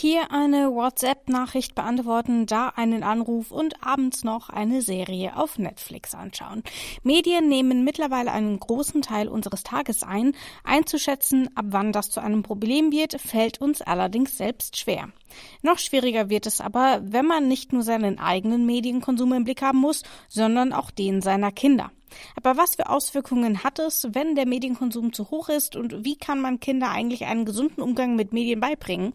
Hier eine WhatsApp-Nachricht beantworten, da einen Anruf und abends noch eine Serie auf Netflix anschauen. Medien nehmen mittlerweile einen großen Teil unseres Tages ein. Einzuschätzen, ab wann das zu einem Problem wird, fällt uns allerdings selbst schwer. Noch schwieriger wird es aber, wenn man nicht nur seinen eigenen Medienkonsum im Blick haben muss, sondern auch den seiner Kinder. Aber was für Auswirkungen hat es, wenn der Medienkonsum zu hoch ist und wie kann man Kinder eigentlich einen gesunden Umgang mit Medien beibringen?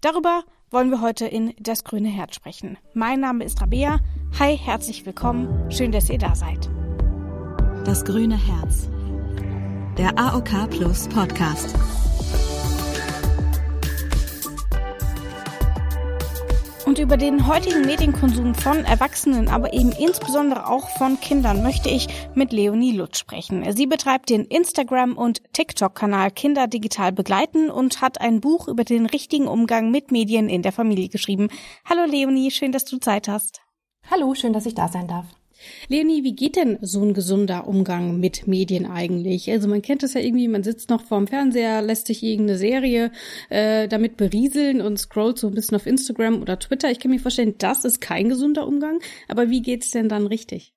Darüber wollen wir heute in Das Grüne Herz sprechen. Mein Name ist Rabea. Hi, herzlich willkommen. Schön, dass ihr da seid. Das Grüne Herz. Der AOK Plus Podcast. Und über den heutigen Medienkonsum von Erwachsenen, aber eben insbesondere auch von Kindern, möchte ich mit Leonie Lutz sprechen. Sie betreibt den Instagram- und TikTok-Kanal Kinder digital begleiten und hat ein Buch über den richtigen Umgang mit Medien in der Familie geschrieben. Hallo Leonie, schön, dass du Zeit hast. Hallo, schön, dass ich da sein darf. Leonie, wie geht denn so ein gesunder Umgang mit Medien eigentlich? Also man kennt es ja irgendwie, man sitzt noch vorm Fernseher, lässt sich irgendeine Serie äh, damit berieseln und scrollt so ein bisschen auf Instagram oder Twitter. Ich kann mir vorstellen, das ist kein gesunder Umgang. Aber wie geht's denn dann richtig?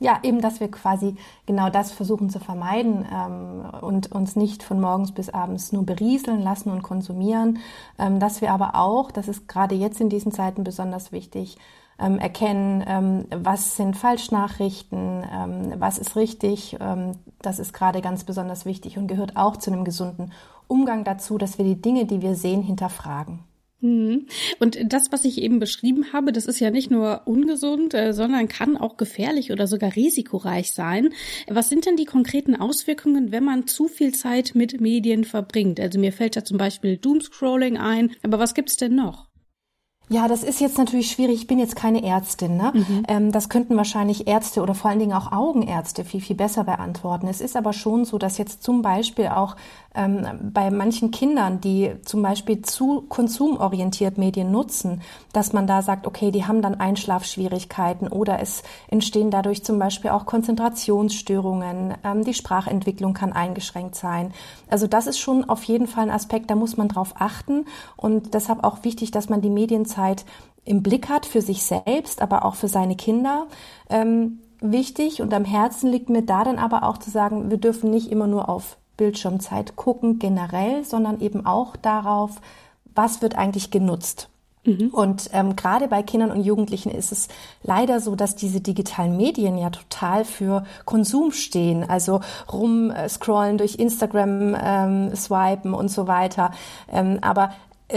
Ja, eben, dass wir quasi genau das versuchen zu vermeiden ähm, und uns nicht von morgens bis abends nur berieseln lassen und konsumieren, ähm, dass wir aber auch, das ist gerade jetzt in diesen Zeiten besonders wichtig, ähm, erkennen, ähm, was sind Falschnachrichten, ähm, was ist richtig. Ähm, das ist gerade ganz besonders wichtig und gehört auch zu einem gesunden Umgang dazu, dass wir die Dinge, die wir sehen, hinterfragen. Mhm. Und das, was ich eben beschrieben habe, das ist ja nicht nur ungesund, äh, sondern kann auch gefährlich oder sogar risikoreich sein. Was sind denn die konkreten Auswirkungen, wenn man zu viel Zeit mit Medien verbringt? Also mir fällt ja zum Beispiel Doomscrolling ein, aber was gibt's denn noch? Ja, das ist jetzt natürlich schwierig. Ich bin jetzt keine Ärztin. Ne? Mhm. Ähm, das könnten wahrscheinlich Ärzte oder vor allen Dingen auch Augenärzte viel, viel besser beantworten. Es ist aber schon so, dass jetzt zum Beispiel auch ähm, bei manchen Kindern, die zum Beispiel zu konsumorientiert Medien nutzen, dass man da sagt, okay, die haben dann Einschlafschwierigkeiten oder es entstehen dadurch zum Beispiel auch Konzentrationsstörungen. Ähm, die Sprachentwicklung kann eingeschränkt sein. Also das ist schon auf jeden Fall ein Aspekt, da muss man drauf achten und deshalb auch wichtig, dass man die Medienzeit im Blick hat für sich selbst, aber auch für seine Kinder. Ähm, wichtig und am Herzen liegt mir da dann aber auch zu sagen, wir dürfen nicht immer nur auf Bildschirmzeit gucken generell, sondern eben auch darauf, was wird eigentlich genutzt. Mhm. Und ähm, gerade bei Kindern und Jugendlichen ist es leider so, dass diese digitalen Medien ja total für Konsum stehen, also rumscrollen durch Instagram, ähm, swipen und so weiter. Ähm, aber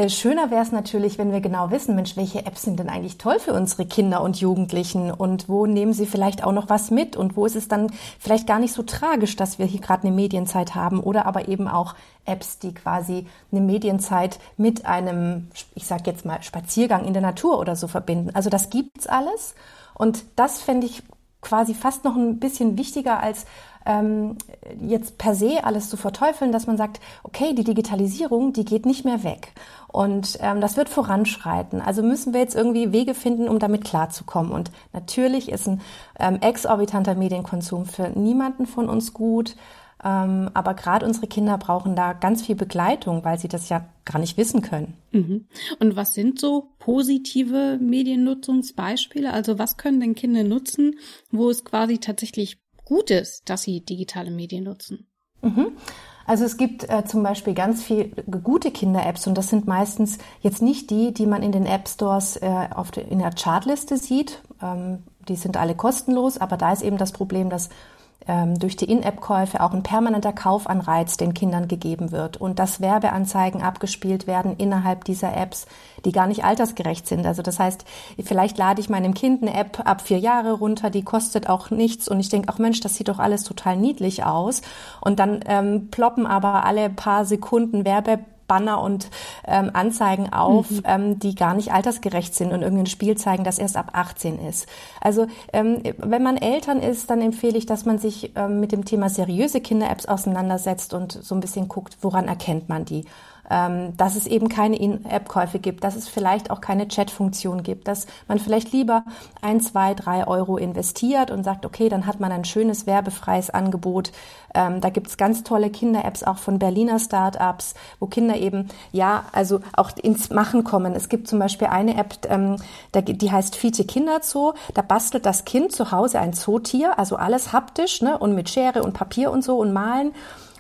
schöner wäre es natürlich, wenn wir genau wissen, Mensch, welche Apps sind denn eigentlich toll für unsere Kinder und Jugendlichen? Und wo nehmen sie vielleicht auch noch was mit? Und wo ist es dann vielleicht gar nicht so tragisch, dass wir hier gerade eine Medienzeit haben oder aber eben auch Apps, die quasi eine Medienzeit mit einem, ich sag jetzt mal, Spaziergang in der Natur oder so verbinden. Also das gibt's alles. Und das fände ich quasi fast noch ein bisschen wichtiger als ähm, jetzt per se alles zu verteufeln, dass man sagt, okay, die Digitalisierung, die geht nicht mehr weg. Und ähm, das wird voranschreiten. Also müssen wir jetzt irgendwie Wege finden, um damit klarzukommen. Und natürlich ist ein ähm, exorbitanter Medienkonsum für niemanden von uns gut. Ähm, aber gerade unsere Kinder brauchen da ganz viel Begleitung, weil sie das ja gar nicht wissen können. Mhm. Und was sind so positive Mediennutzungsbeispiele? Also was können denn Kinder nutzen, wo es quasi tatsächlich gut ist, dass sie digitale Medien nutzen? Mhm. Also es gibt äh, zum Beispiel ganz viel gute Kinder-Apps und das sind meistens jetzt nicht die, die man in den App Stores äh, de, in der Chartliste sieht. Ähm, die sind alle kostenlos, aber da ist eben das Problem, dass durch die In-App-Käufe auch ein permanenter Kaufanreiz den Kindern gegeben wird und dass Werbeanzeigen abgespielt werden innerhalb dieser Apps, die gar nicht altersgerecht sind. Also das heißt, vielleicht lade ich meinem Kind eine App ab vier Jahre runter, die kostet auch nichts und ich denke, ach Mensch, das sieht doch alles total niedlich aus. Und dann ähm, ploppen aber alle paar Sekunden Werbe Banner und ähm, Anzeigen auf, mhm. ähm, die gar nicht altersgerecht sind und irgendein Spiel zeigen, das erst ab 18 ist. Also ähm, wenn man Eltern ist, dann empfehle ich, dass man sich ähm, mit dem Thema seriöse Kinder-Apps auseinandersetzt und so ein bisschen guckt, woran erkennt man die. Ähm, dass es eben keine In-App-Käufe gibt, dass es vielleicht auch keine Chat-Funktion gibt, dass man vielleicht lieber ein, zwei, drei Euro investiert und sagt, okay, dann hat man ein schönes werbefreies Angebot. Ähm, da gibt's ganz tolle Kinder-Apps auch von Berliner Start-ups, wo Kinder eben, ja, also auch ins Machen kommen. Es gibt zum Beispiel eine App, ähm, die heißt Fiete Kinderzoo. Da bastelt das Kind zu Hause ein Zootier, also alles haptisch ne, und mit Schere und Papier und so und malen.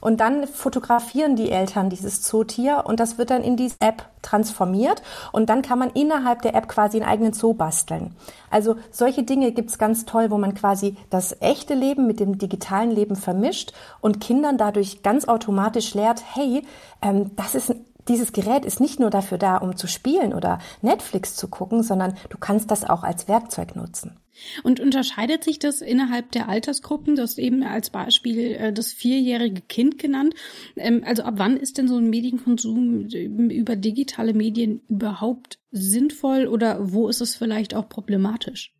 Und dann fotografieren die Eltern dieses Zootier und das wird dann in diese App transformiert und dann kann man innerhalb der App quasi einen eigenen Zoo basteln. Also solche Dinge gibt's ganz toll, wo man quasi das echte Leben mit dem digitalen Leben vermischt und Kindern dadurch ganz automatisch lehrt, hey, ähm, das ist dieses Gerät ist nicht nur dafür da, um zu spielen oder Netflix zu gucken, sondern du kannst das auch als Werkzeug nutzen. Und unterscheidet sich das innerhalb der Altersgruppen? Das eben als Beispiel äh, das vierjährige Kind genannt. Ähm, also ab wann ist denn so ein Medienkonsum über digitale Medien überhaupt sinnvoll oder wo ist es vielleicht auch problematisch?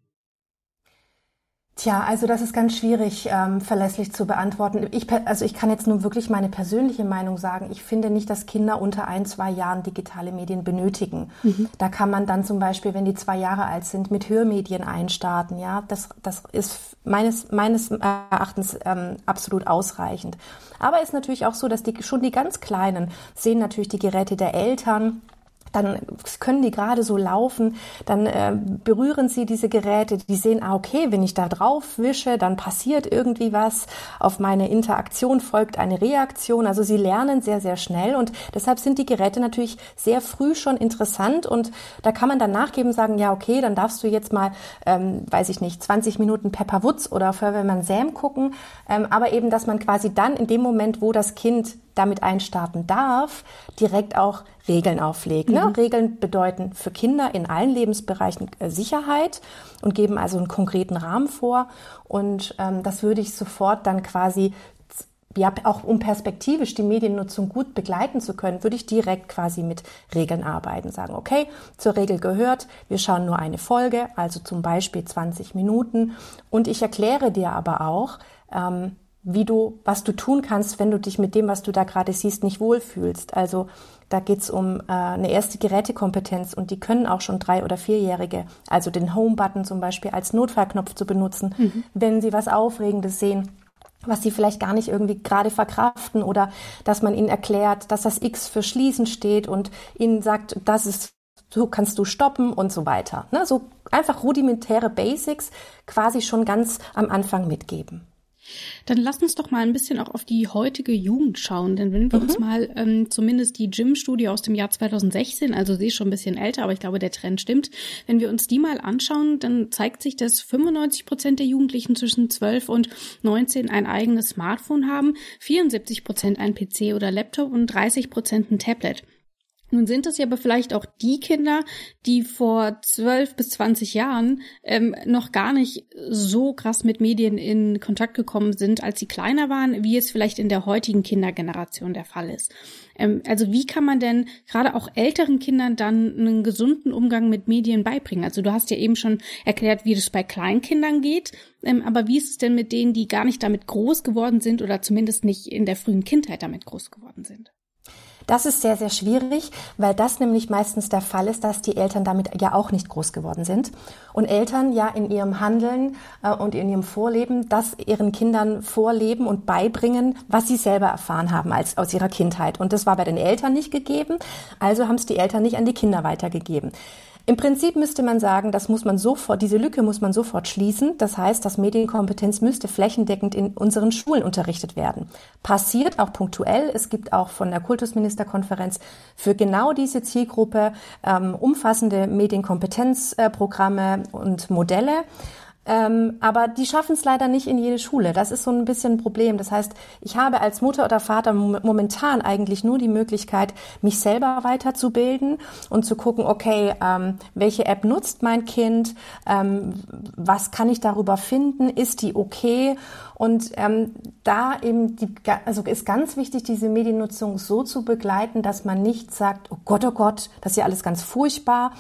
Tja, also das ist ganz schwierig ähm, verlässlich zu beantworten. Ich, also ich kann jetzt nur wirklich meine persönliche Meinung sagen. Ich finde nicht, dass Kinder unter ein, zwei Jahren digitale Medien benötigen. Mhm. Da kann man dann zum Beispiel, wenn die zwei Jahre alt sind, mit Hörmedien einstarten. Ja, das, das ist meines, meines Erachtens ähm, absolut ausreichend. Aber ist natürlich auch so, dass die, schon die ganz Kleinen sehen natürlich die Geräte der Eltern dann können die gerade so laufen, dann äh, berühren sie diese Geräte, die sehen, ah, okay, wenn ich da drauf wische, dann passiert irgendwie was, auf meine Interaktion folgt eine Reaktion, also sie lernen sehr, sehr schnell und deshalb sind die Geräte natürlich sehr früh schon interessant und da kann man dann nachgeben sagen, ja, okay, dann darfst du jetzt mal, ähm, weiß ich nicht, 20 Minuten Pepper Woods oder Feuerwehrmann Sam gucken, ähm, aber eben, dass man quasi dann in dem Moment, wo das Kind damit einstarten darf, direkt auch Regeln auflegt. Ne? Mhm. Regeln bedeuten für Kinder in allen Lebensbereichen äh, Sicherheit und geben also einen konkreten Rahmen vor. Und ähm, das würde ich sofort dann quasi ja, auch um perspektivisch die Mediennutzung gut begleiten zu können, würde ich direkt quasi mit Regeln arbeiten. Sagen, okay, zur Regel gehört, wir schauen nur eine Folge, also zum Beispiel 20 Minuten. Und ich erkläre dir aber auch, ähm, wie du, was du tun kannst, wenn du dich mit dem, was du da gerade siehst, nicht wohlfühlst. Also da geht's um äh, eine erste Gerätekompetenz und die können auch schon drei- oder vierjährige, also den Home-Button zum Beispiel als Notfallknopf zu benutzen, mhm. wenn sie was Aufregendes sehen was sie vielleicht gar nicht irgendwie gerade verkraften oder dass man ihnen erklärt, dass das X für schließen steht und ihnen sagt, das ist so kannst du stoppen und so weiter. Ne? So einfach rudimentäre Basics quasi schon ganz am Anfang mitgeben. Dann lass uns doch mal ein bisschen auch auf die heutige Jugend schauen, denn wenn wir mhm. uns mal ähm, zumindest die Gym-Studie aus dem Jahr 2016, also sie ist schon ein bisschen älter, aber ich glaube, der Trend stimmt, wenn wir uns die mal anschauen, dann zeigt sich, dass 95 Prozent der Jugendlichen zwischen 12 und 19 ein eigenes Smartphone haben, 74 Prozent ein PC oder Laptop und 30 Prozent ein Tablet. Nun sind es ja aber vielleicht auch die Kinder, die vor zwölf bis zwanzig Jahren ähm, noch gar nicht so krass mit Medien in Kontakt gekommen sind, als sie kleiner waren, wie es vielleicht in der heutigen Kindergeneration der Fall ist. Ähm, also wie kann man denn gerade auch älteren Kindern dann einen gesunden Umgang mit Medien beibringen? Also du hast ja eben schon erklärt, wie das bei Kleinkindern geht, ähm, aber wie ist es denn mit denen, die gar nicht damit groß geworden sind oder zumindest nicht in der frühen Kindheit damit groß geworden sind? Das ist sehr, sehr schwierig, weil das nämlich meistens der Fall ist, dass die Eltern damit ja auch nicht groß geworden sind. Und Eltern ja in ihrem Handeln äh, und in ihrem Vorleben das ihren Kindern vorleben und beibringen, was sie selber erfahren haben als, aus ihrer Kindheit. Und das war bei den Eltern nicht gegeben, also haben es die Eltern nicht an die Kinder weitergegeben. Im Prinzip müsste man sagen, das muss man sofort, diese Lücke muss man sofort schließen. Das heißt, dass Medienkompetenz müsste flächendeckend in unseren Schulen unterrichtet werden. Passiert auch punktuell. Es gibt auch von der Kultusministerkonferenz für genau diese Zielgruppe ähm, umfassende Medienkompetenzprogramme äh, und Modelle. Ähm, aber die schaffen es leider nicht in jede Schule. Das ist so ein bisschen ein Problem. Das heißt, ich habe als Mutter oder Vater momentan eigentlich nur die Möglichkeit, mich selber weiterzubilden und zu gucken, okay, ähm, welche App nutzt mein Kind? Ähm, was kann ich darüber finden? Ist die okay? Und ähm, da eben die, also ist ganz wichtig, diese Mediennutzung so zu begleiten, dass man nicht sagt, oh Gott, oh Gott, das ist ja alles ganz furchtbar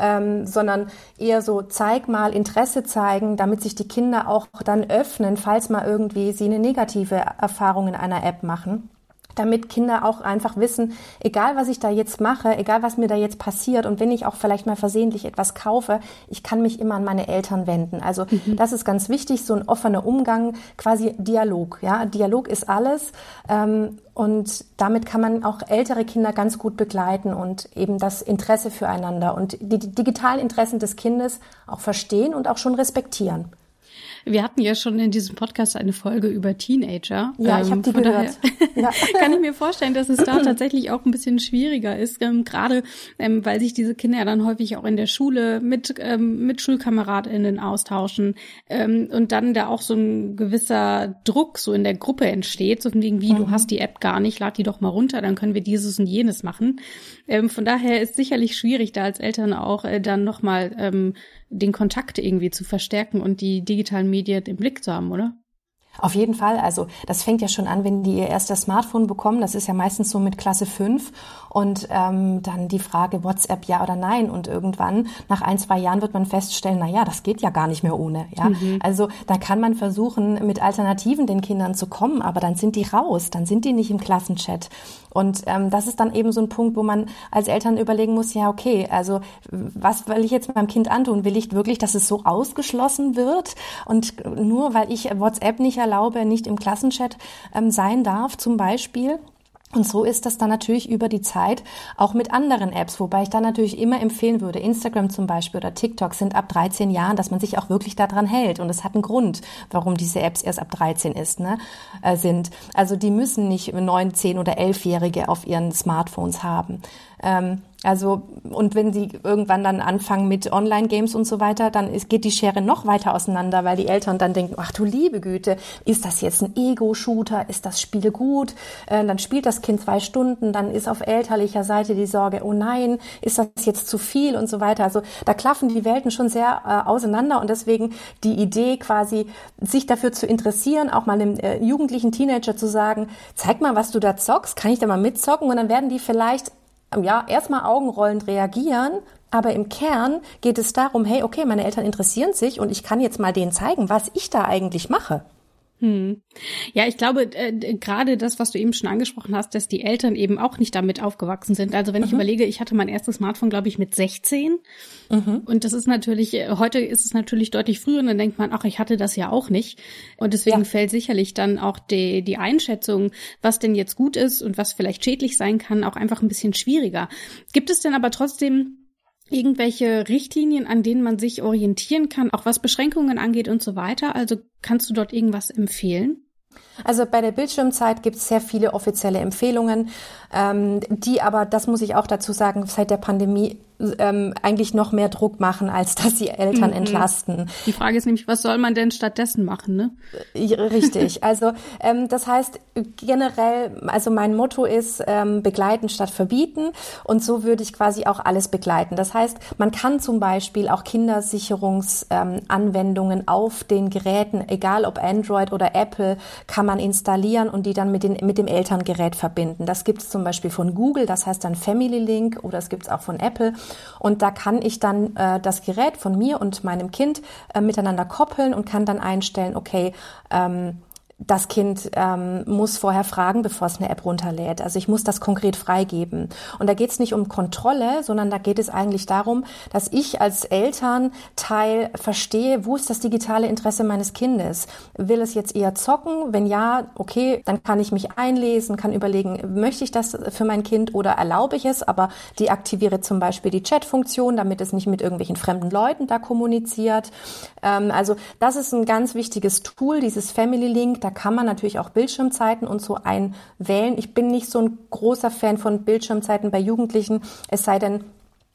ähm, sondern eher so zeig mal Interesse zeigen, damit sich die Kinder auch dann öffnen, falls mal irgendwie sie eine negative Erfahrung in einer App machen. Damit Kinder auch einfach wissen, egal was ich da jetzt mache, egal was mir da jetzt passiert und wenn ich auch vielleicht mal versehentlich etwas kaufe, ich kann mich immer an meine Eltern wenden. Also mhm. das ist ganz wichtig, so ein offener Umgang, quasi Dialog. Ja, Dialog ist alles ähm, und damit kann man auch ältere Kinder ganz gut begleiten und eben das Interesse füreinander und die digitalen Interessen des Kindes auch verstehen und auch schon respektieren. Wir hatten ja schon in diesem Podcast eine Folge über Teenager. Ja, ähm, ich habe die gehört. Ja. kann ich mir vorstellen, dass es da tatsächlich auch ein bisschen schwieriger ist, ähm, gerade ähm, weil sich diese Kinder ja dann häufig auch in der Schule mit ähm, mit Schulkameradinnen austauschen ähm, und dann da auch so ein gewisser Druck so in der Gruppe entsteht, so von wegen wie mhm. du hast die App gar nicht, lad die doch mal runter, dann können wir dieses und jenes machen. Ähm, von daher ist sicherlich schwierig, da als Eltern auch äh, dann nochmal ähm, den Kontakt irgendwie zu verstärken und die digitalen Medien im Blick zu haben, oder? Auf jeden Fall. Also das fängt ja schon an, wenn die ihr erstes Smartphone bekommen. Das ist ja meistens so mit Klasse 5. Und ähm, dann die Frage WhatsApp ja oder nein. Und irgendwann, nach ein, zwei Jahren, wird man feststellen, na ja, das geht ja gar nicht mehr ohne. Ja? Mhm. Also da kann man versuchen, mit Alternativen den Kindern zu kommen, aber dann sind die raus, dann sind die nicht im Klassenchat. Und ähm, das ist dann eben so ein Punkt, wo man als Eltern überlegen muss, ja, okay, also was will ich jetzt meinem Kind antun? Will ich wirklich, dass es so ausgeschlossen wird? Und nur weil ich WhatsApp nicht erlaube, nicht im Klassenchat ähm, sein darf, zum Beispiel? Und so ist das dann natürlich über die Zeit auch mit anderen Apps, wobei ich dann natürlich immer empfehlen würde, Instagram zum Beispiel oder TikTok sind ab 13 Jahren, dass man sich auch wirklich daran hält. Und es hat einen Grund, warum diese Apps erst ab 13 ist, ne, äh, sind. Also die müssen nicht 9, 10 oder 11-Jährige auf ihren Smartphones haben. Ähm, also, und wenn sie irgendwann dann anfangen mit Online-Games und so weiter, dann ist, geht die Schere noch weiter auseinander, weil die Eltern dann denken, ach du liebe Güte, ist das jetzt ein Ego-Shooter? Ist das Spiel gut? Äh, dann spielt das Kind zwei Stunden, dann ist auf elterlicher Seite die Sorge, oh nein, ist das jetzt zu viel und so weiter. Also da klaffen die Welten schon sehr äh, auseinander und deswegen die Idee quasi, sich dafür zu interessieren, auch mal einem äh, jugendlichen Teenager zu sagen, zeig mal, was du da zockst, kann ich da mal mitzocken? Und dann werden die vielleicht ja, erstmal augenrollend reagieren, aber im Kern geht es darum, hey, okay, meine Eltern interessieren sich und ich kann jetzt mal denen zeigen, was ich da eigentlich mache. Hm. Ja, ich glaube, äh, gerade das, was du eben schon angesprochen hast, dass die Eltern eben auch nicht damit aufgewachsen sind. Also wenn mhm. ich überlege, ich hatte mein erstes Smartphone, glaube ich, mit 16. Mhm. Und das ist natürlich, äh, heute ist es natürlich deutlich früher und dann denkt man, ach, ich hatte das ja auch nicht. Und deswegen ja. fällt sicherlich dann auch die, die Einschätzung, was denn jetzt gut ist und was vielleicht schädlich sein kann, auch einfach ein bisschen schwieriger. Gibt es denn aber trotzdem irgendwelche Richtlinien, an denen man sich orientieren kann, auch was Beschränkungen angeht und so weiter? Also kannst du dort irgendwas empfehlen? Also bei der Bildschirmzeit gibt es sehr viele offizielle Empfehlungen, ähm, die aber, das muss ich auch dazu sagen, seit der Pandemie ähm, eigentlich noch mehr Druck machen, als dass sie Eltern mhm. entlasten. Die Frage ist nämlich, was soll man denn stattdessen machen? Ne? Richtig. Also ähm, das heißt generell, also mein Motto ist ähm, begleiten statt verbieten und so würde ich quasi auch alles begleiten. Das heißt, man kann zum Beispiel auch Kindersicherungsanwendungen ähm, auf den Geräten, egal ob Android oder Apple, kann man installieren und die dann mit, den, mit dem Elterngerät verbinden. Das gibt es zum Beispiel von Google, das heißt dann Family Link oder es gibt es auch von Apple. Und da kann ich dann äh, das Gerät von mir und meinem Kind äh, miteinander koppeln und kann dann einstellen, okay, ähm, das Kind ähm, muss vorher fragen, bevor es eine App runterlädt. Also ich muss das konkret freigeben. Und da geht es nicht um Kontrolle, sondern da geht es eigentlich darum, dass ich als Elternteil verstehe, wo ist das digitale Interesse meines Kindes. Will es jetzt eher zocken? Wenn ja, okay, dann kann ich mich einlesen, kann überlegen, möchte ich das für mein Kind oder erlaube ich es, aber deaktiviere zum Beispiel die Chat-Funktion, damit es nicht mit irgendwelchen fremden Leuten da kommuniziert. Ähm, also das ist ein ganz wichtiges Tool, dieses Family Link. Da kann man natürlich auch Bildschirmzeiten und so einwählen. Ich bin nicht so ein großer Fan von Bildschirmzeiten bei Jugendlichen, es sei denn,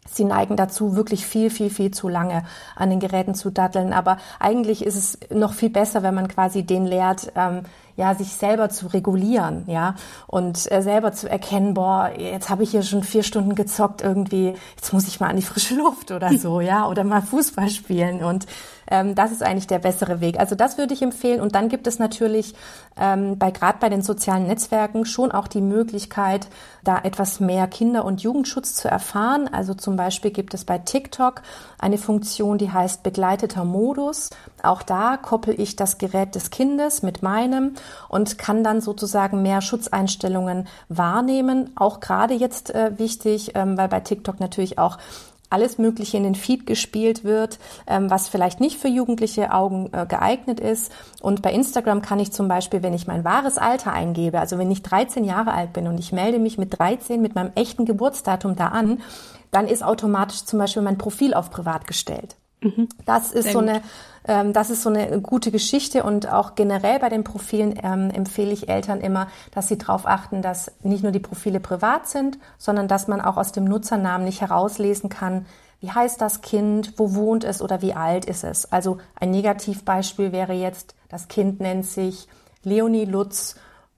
Sie neigen dazu, wirklich viel, viel, viel zu lange an den Geräten zu datteln. Aber eigentlich ist es noch viel besser, wenn man quasi den lehrt, ähm, ja, sich selber zu regulieren, ja, und äh, selber zu erkennen, boah, jetzt habe ich hier schon vier Stunden gezockt irgendwie, jetzt muss ich mal an die frische Luft oder so, ja, oder mal Fußball spielen und ähm, das ist eigentlich der bessere Weg. Also das würde ich empfehlen. Und dann gibt es natürlich ähm, bei gerade bei den sozialen Netzwerken schon auch die Möglichkeit, da etwas mehr Kinder- und Jugendschutz zu erfahren. Also zum Beispiel gibt es bei TikTok eine Funktion, die heißt begleiteter Modus. Auch da koppel ich das Gerät des Kindes mit meinem und kann dann sozusagen mehr Schutzeinstellungen wahrnehmen. Auch gerade jetzt äh, wichtig, ähm, weil bei TikTok natürlich auch alles Mögliche in den Feed gespielt wird, ähm, was vielleicht nicht für jugendliche Augen äh, geeignet ist. Und bei Instagram kann ich zum Beispiel, wenn ich mein wahres Alter eingebe, also wenn ich 13 Jahre alt bin und ich melde mich mit 13 mit meinem echten Geburtsdatum da an, dann ist automatisch zum Beispiel mein Profil auf privat gestellt. Mhm. Das ist Sehr so eine, ähm, das ist so eine gute Geschichte und auch generell bei den Profilen ähm, empfehle ich Eltern immer, dass sie darauf achten, dass nicht nur die Profile privat sind, sondern dass man auch aus dem Nutzernamen nicht herauslesen kann, wie heißt das Kind, wo wohnt es oder wie alt ist es. Also ein Negativbeispiel wäre jetzt, das Kind nennt sich Leonie Lutz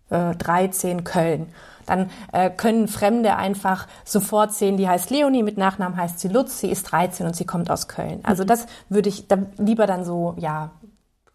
äh, 13 Köln dann äh, können Fremde einfach sofort sehen, die heißt Leonie, mit Nachnamen heißt sie Lutz, sie ist 13 und sie kommt aus Köln. Also mhm. das würde ich da lieber dann so, ja,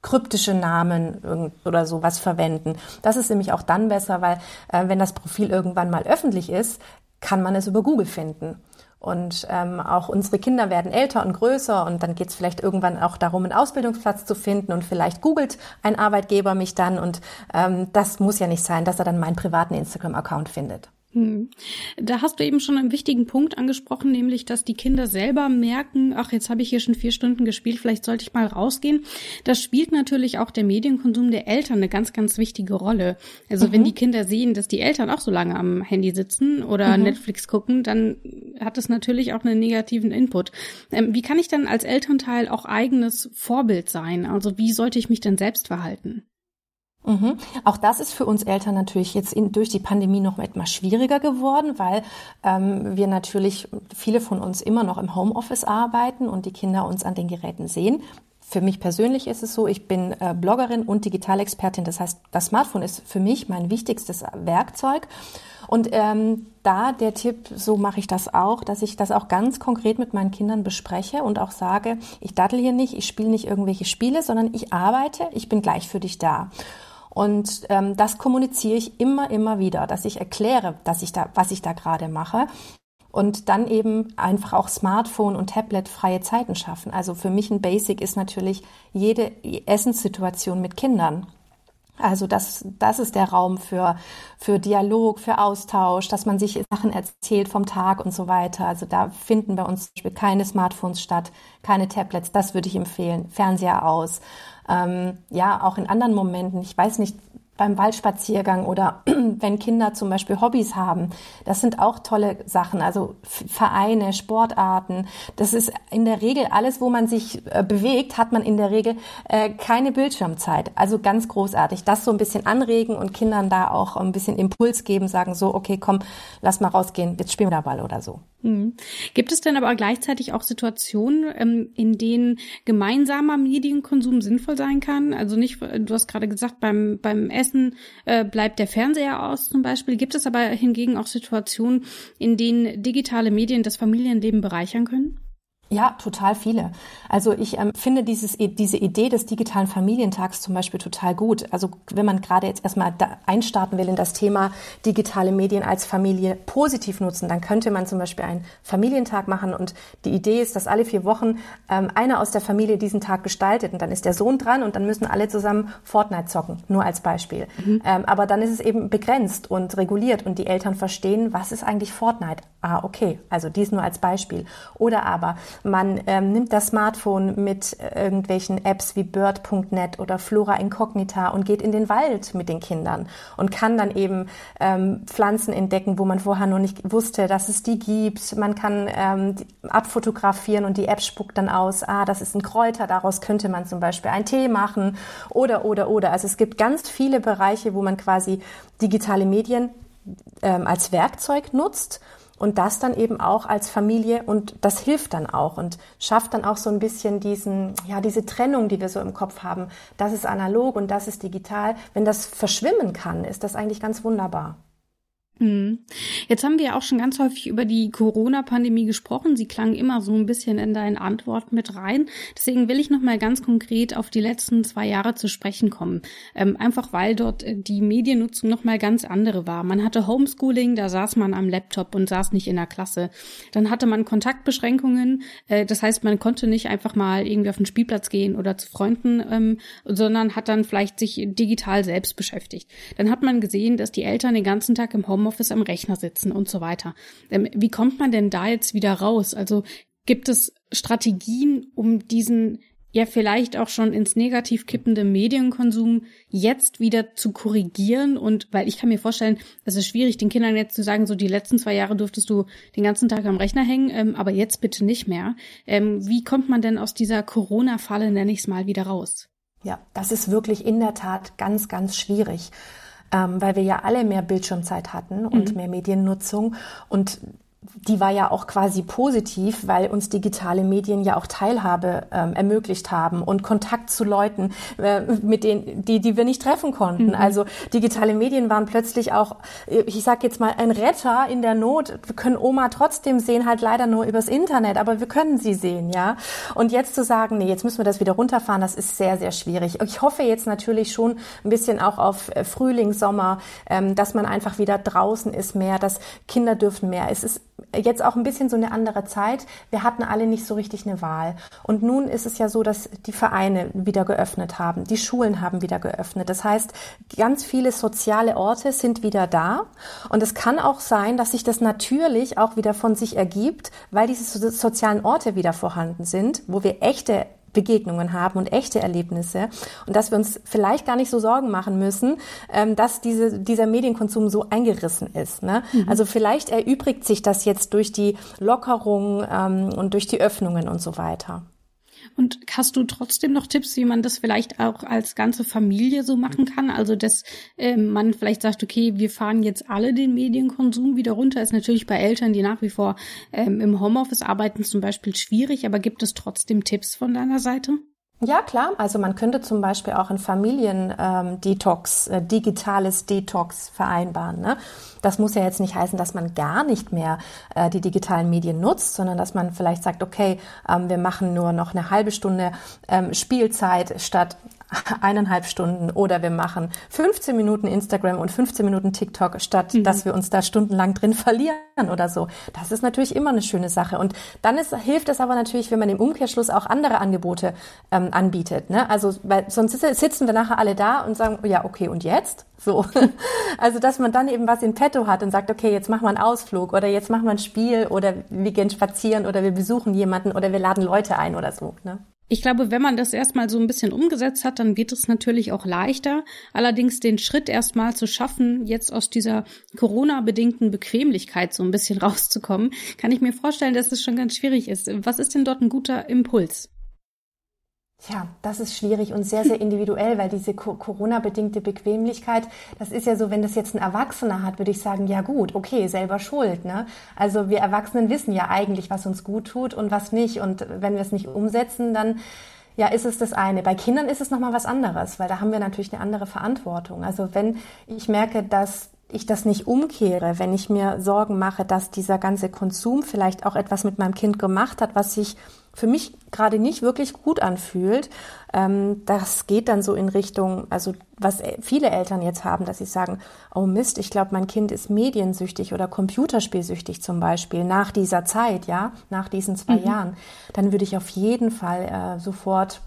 kryptische Namen oder sowas verwenden. Das ist nämlich auch dann besser, weil äh, wenn das Profil irgendwann mal öffentlich ist, kann man es über Google finden. Und ähm, auch unsere Kinder werden älter und größer und dann geht es vielleicht irgendwann auch darum, einen Ausbildungsplatz zu finden und vielleicht googelt ein Arbeitgeber mich dann und ähm, das muss ja nicht sein, dass er dann meinen privaten Instagram-Account findet. Hm. Da hast du eben schon einen wichtigen Punkt angesprochen, nämlich, dass die Kinder selber merken, ach, jetzt habe ich hier schon vier Stunden gespielt, vielleicht sollte ich mal rausgehen. Das spielt natürlich auch der Medienkonsum der Eltern eine ganz, ganz wichtige Rolle. Also mhm. wenn die Kinder sehen, dass die Eltern auch so lange am Handy sitzen oder mhm. Netflix gucken, dann hat es natürlich auch einen negativen Input. Ähm, wie kann ich dann als Elternteil auch eigenes Vorbild sein? Also wie sollte ich mich denn selbst verhalten? Mhm. Auch das ist für uns Eltern natürlich jetzt in, durch die Pandemie noch etwas schwieriger geworden, weil ähm, wir natürlich viele von uns immer noch im Homeoffice arbeiten und die Kinder uns an den Geräten sehen. Für mich persönlich ist es so, ich bin äh, Bloggerin und Digitalexpertin. Das heißt, das Smartphone ist für mich mein wichtigstes Werkzeug. Und ähm, da der Tipp, so mache ich das auch, dass ich das auch ganz konkret mit meinen Kindern bespreche und auch sage, ich dattel hier nicht, ich spiele nicht irgendwelche Spiele, sondern ich arbeite, ich bin gleich für dich da. Und ähm, das kommuniziere ich immer, immer wieder, dass ich erkläre, dass ich da, was ich da gerade mache. Und dann eben einfach auch Smartphone und Tablet freie Zeiten schaffen. Also für mich ein Basic ist natürlich jede Essenssituation mit Kindern. Also das, das ist der Raum für, für Dialog, für Austausch, dass man sich Sachen erzählt vom Tag und so weiter. Also da finden bei uns zum Beispiel keine Smartphones statt, keine Tablets. Das würde ich empfehlen. Fernseher aus ähm, ja auch in anderen Momenten, ich weiß nicht, beim Waldspaziergang oder wenn Kinder zum Beispiel Hobbys haben. Das sind auch tolle Sachen. Also Vereine, Sportarten. Das ist in der Regel alles, wo man sich äh, bewegt, hat man in der Regel äh, keine Bildschirmzeit. Also ganz großartig. Das so ein bisschen anregen und Kindern da auch ein bisschen Impuls geben, sagen so, okay, komm, lass mal rausgehen, jetzt spielen wir da Ball oder so. Mhm. Gibt es denn aber gleichzeitig auch Situationen, ähm, in denen gemeinsamer Medienkonsum sinnvoll sein kann? Also nicht, du hast gerade gesagt, beim, beim Essen äh, bleibt der Fernseher aus zum Beispiel. Gibt es aber hingegen auch Situationen, in denen digitale Medien das Familienleben bereichern können? Ja, total viele. Also ich ähm, finde dieses, diese Idee des digitalen Familientags zum Beispiel total gut. Also wenn man gerade jetzt erstmal einstarten will in das Thema digitale Medien als Familie positiv nutzen, dann könnte man zum Beispiel einen Familientag machen und die Idee ist, dass alle vier Wochen ähm, einer aus der Familie diesen Tag gestaltet und dann ist der Sohn dran und dann müssen alle zusammen Fortnite zocken, nur als Beispiel. Mhm. Ähm, aber dann ist es eben begrenzt und reguliert und die Eltern verstehen, was ist eigentlich Fortnite? Ah, okay, also dies nur als Beispiel. Oder aber man ähm, nimmt das Smartphone mit äh, irgendwelchen Apps wie Bird.net oder Flora Incognita und geht in den Wald mit den Kindern und kann dann eben ähm, Pflanzen entdecken, wo man vorher noch nicht wusste, dass es die gibt. Man kann ähm, abfotografieren und die App spuckt dann aus, ah, das ist ein Kräuter, daraus könnte man zum Beispiel einen Tee machen oder, oder, oder. Also es gibt ganz viele Bereiche, wo man quasi digitale Medien ähm, als Werkzeug nutzt und das dann eben auch als Familie und das hilft dann auch und schafft dann auch so ein bisschen diesen, ja, diese Trennung, die wir so im Kopf haben. Das ist analog und das ist digital. Wenn das verschwimmen kann, ist das eigentlich ganz wunderbar. Jetzt haben wir ja auch schon ganz häufig über die Corona-Pandemie gesprochen. Sie klang immer so ein bisschen in deinen Antworten mit rein. Deswegen will ich noch mal ganz konkret auf die letzten zwei Jahre zu sprechen kommen. Ähm, einfach weil dort äh, die Mediennutzung noch mal ganz andere war. Man hatte Homeschooling, da saß man am Laptop und saß nicht in der Klasse. Dann hatte man Kontaktbeschränkungen. Äh, das heißt, man konnte nicht einfach mal irgendwie auf den Spielplatz gehen oder zu Freunden, ähm, sondern hat dann vielleicht sich digital selbst beschäftigt. Dann hat man gesehen, dass die Eltern den ganzen Tag im Homeoffice am Rechner sitzen und so weiter. Ähm, wie kommt man denn da jetzt wieder raus? Also gibt es Strategien, um diesen ja vielleicht auch schon ins negativ kippende Medienkonsum jetzt wieder zu korrigieren und weil ich kann mir vorstellen, es ist schwierig, den Kindern jetzt zu sagen, so die letzten zwei Jahre durftest du den ganzen Tag am Rechner hängen, ähm, aber jetzt bitte nicht mehr. Ähm, wie kommt man denn aus dieser Corona-Falle, nenne ich es mal, wieder raus? Ja, das ist wirklich in der Tat ganz, ganz schwierig ähm, weil wir ja alle mehr Bildschirmzeit hatten und mhm. mehr Mediennutzung. Und die war ja auch quasi positiv, weil uns digitale Medien ja auch Teilhabe ähm, ermöglicht haben und Kontakt zu Leuten, äh, mit denen, die, die wir nicht treffen konnten. Mhm. Also digitale Medien waren plötzlich auch, ich sag jetzt mal, ein Retter in der Not. Wir können Oma trotzdem sehen, halt leider nur übers Internet, aber wir können sie sehen, ja. Und jetzt zu sagen, nee, jetzt müssen wir das wieder runterfahren, das ist sehr, sehr schwierig. Ich hoffe jetzt natürlich schon ein bisschen auch auf äh, Frühling, Sommer, ähm, dass man einfach wieder draußen ist mehr, dass Kinder dürfen mehr. Es ist jetzt auch ein bisschen so eine andere Zeit. Wir hatten alle nicht so richtig eine Wahl. Und nun ist es ja so, dass die Vereine wieder geöffnet haben, die Schulen haben wieder geöffnet. Das heißt, ganz viele soziale Orte sind wieder da. Und es kann auch sein, dass sich das natürlich auch wieder von sich ergibt, weil diese sozialen Orte wieder vorhanden sind, wo wir echte Begegnungen haben und echte Erlebnisse und dass wir uns vielleicht gar nicht so Sorgen machen müssen, ähm, dass diese, dieser Medienkonsum so eingerissen ist. Ne? Mhm. Also vielleicht erübrigt sich das jetzt durch die Lockerung ähm, und durch die Öffnungen und so weiter. Und hast du trotzdem noch Tipps, wie man das vielleicht auch als ganze Familie so machen kann? Also, dass äh, man vielleicht sagt, okay, wir fahren jetzt alle den Medienkonsum wieder runter. Ist natürlich bei Eltern, die nach wie vor ähm, im Homeoffice arbeiten, zum Beispiel schwierig. Aber gibt es trotzdem Tipps von deiner Seite? Ja, klar. Also man könnte zum Beispiel auch ein Familien-Detox, ähm, äh, digitales Detox vereinbaren. Ne? Das muss ja jetzt nicht heißen, dass man gar nicht mehr äh, die digitalen Medien nutzt, sondern dass man vielleicht sagt, okay, ähm, wir machen nur noch eine halbe Stunde ähm, Spielzeit statt eineinhalb Stunden oder wir machen 15 Minuten Instagram und 15 Minuten TikTok, statt mhm. dass wir uns da stundenlang drin verlieren oder so. Das ist natürlich immer eine schöne Sache. Und dann ist, hilft es aber natürlich, wenn man im Umkehrschluss auch andere Angebote ähm, anbietet. Ne? Also weil sonst sitzen wir nachher alle da und sagen, ja, okay, und jetzt? So. Also, dass man dann eben was in petto hat und sagt, okay, jetzt machen wir einen Ausflug oder jetzt machen wir ein Spiel oder wir gehen spazieren oder wir besuchen jemanden oder wir laden Leute ein oder so. Ne? Ich glaube, wenn man das erstmal so ein bisschen umgesetzt hat, dann wird es natürlich auch leichter. Allerdings den Schritt erstmal zu schaffen, jetzt aus dieser Corona-bedingten Bequemlichkeit so ein bisschen rauszukommen, kann ich mir vorstellen, dass es schon ganz schwierig ist. Was ist denn dort ein guter Impuls? Tja, das ist schwierig und sehr, sehr individuell, weil diese Corona-bedingte Bequemlichkeit, das ist ja so, wenn das jetzt ein Erwachsener hat, würde ich sagen, ja gut, okay, selber schuld. Ne? Also wir Erwachsenen wissen ja eigentlich, was uns gut tut und was nicht. Und wenn wir es nicht umsetzen, dann ja, ist es das eine. Bei Kindern ist es nochmal was anderes, weil da haben wir natürlich eine andere Verantwortung. Also wenn ich merke, dass ich das nicht umkehre, wenn ich mir Sorgen mache, dass dieser ganze Konsum vielleicht auch etwas mit meinem Kind gemacht hat, was sich für mich gerade nicht wirklich gut anfühlt. Ähm, das geht dann so in Richtung, also was viele Eltern jetzt haben, dass sie sagen, oh Mist, ich glaube, mein Kind ist mediensüchtig oder computerspielsüchtig zum Beispiel nach dieser Zeit, ja, nach diesen zwei mhm. Jahren. Dann würde ich auf jeden Fall äh, sofort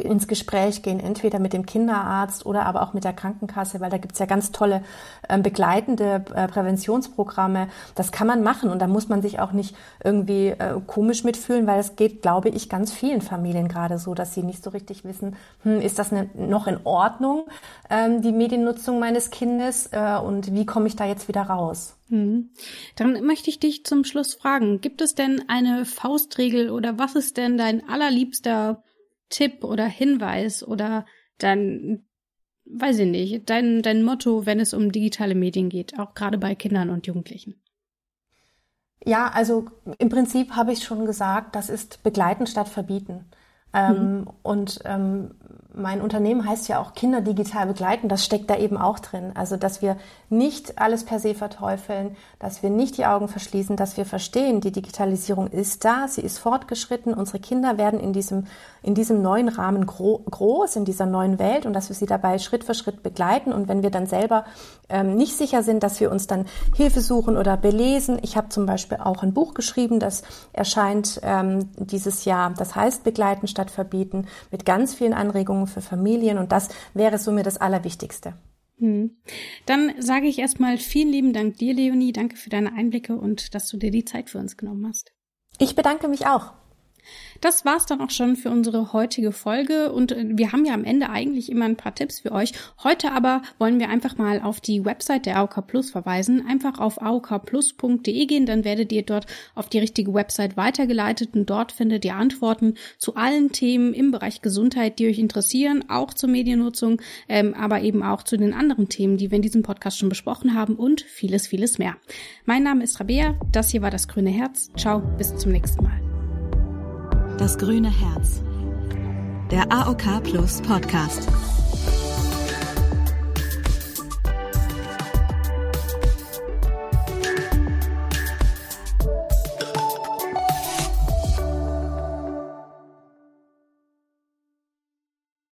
ins Gespräch gehen, entweder mit dem Kinderarzt oder aber auch mit der Krankenkasse, weil da gibt's ja ganz tolle äh, begleitende äh, Präventionsprogramme. Das kann man machen und da muss man sich auch nicht irgendwie äh, komisch mitfühlen, weil es geht, glaube ich, ganz vielen Familien gerade so, dass sie nicht so richtig wissen, hm, ist das ne, noch in Ordnung, ähm, die Mediennutzung meines Kindes äh, und wie komme ich da jetzt wieder raus? Mhm. Dann möchte ich dich zum Schluss fragen, gibt es denn eine Faustregel oder was ist denn dein allerliebster Tipp oder Hinweis oder dann, weiß ich nicht, dein, dein Motto, wenn es um digitale Medien geht, auch gerade bei Kindern und Jugendlichen? Ja, also im Prinzip habe ich schon gesagt, das ist begleiten statt verbieten. Ähm, mhm. Und ähm, mein Unternehmen heißt ja auch Kinder digital begleiten. Das steckt da eben auch drin. Also, dass wir nicht alles per se verteufeln, dass wir nicht die Augen verschließen, dass wir verstehen, die Digitalisierung ist da, sie ist fortgeschritten. Unsere Kinder werden in diesem, in diesem neuen Rahmen gro groß, in dieser neuen Welt und dass wir sie dabei Schritt für Schritt begleiten. Und wenn wir dann selber ähm, nicht sicher sind, dass wir uns dann Hilfe suchen oder belesen. Ich habe zum Beispiel auch ein Buch geschrieben, das erscheint ähm, dieses Jahr. Das heißt Begleiten statt Verbieten mit ganz vielen Anregungen für Familien. Und das wäre so mir das Allerwichtigste. Hm. Dann sage ich erstmal vielen lieben Dank dir, Leonie. Danke für deine Einblicke und dass du dir die Zeit für uns genommen hast. Ich bedanke mich auch. Das war's dann auch schon für unsere heutige Folge und äh, wir haben ja am Ende eigentlich immer ein paar Tipps für euch. Heute aber wollen wir einfach mal auf die Website der AOK Plus verweisen. Einfach auf aokplus.de gehen, dann werdet ihr dort auf die richtige Website weitergeleitet und dort findet ihr Antworten zu allen Themen im Bereich Gesundheit, die euch interessieren, auch zur Mediennutzung, ähm, aber eben auch zu den anderen Themen, die wir in diesem Podcast schon besprochen haben und vieles, vieles mehr. Mein Name ist Rabea, das hier war das Grüne Herz. Ciao, bis zum nächsten Mal. Das grüne Herz. Der AOK Plus Podcast.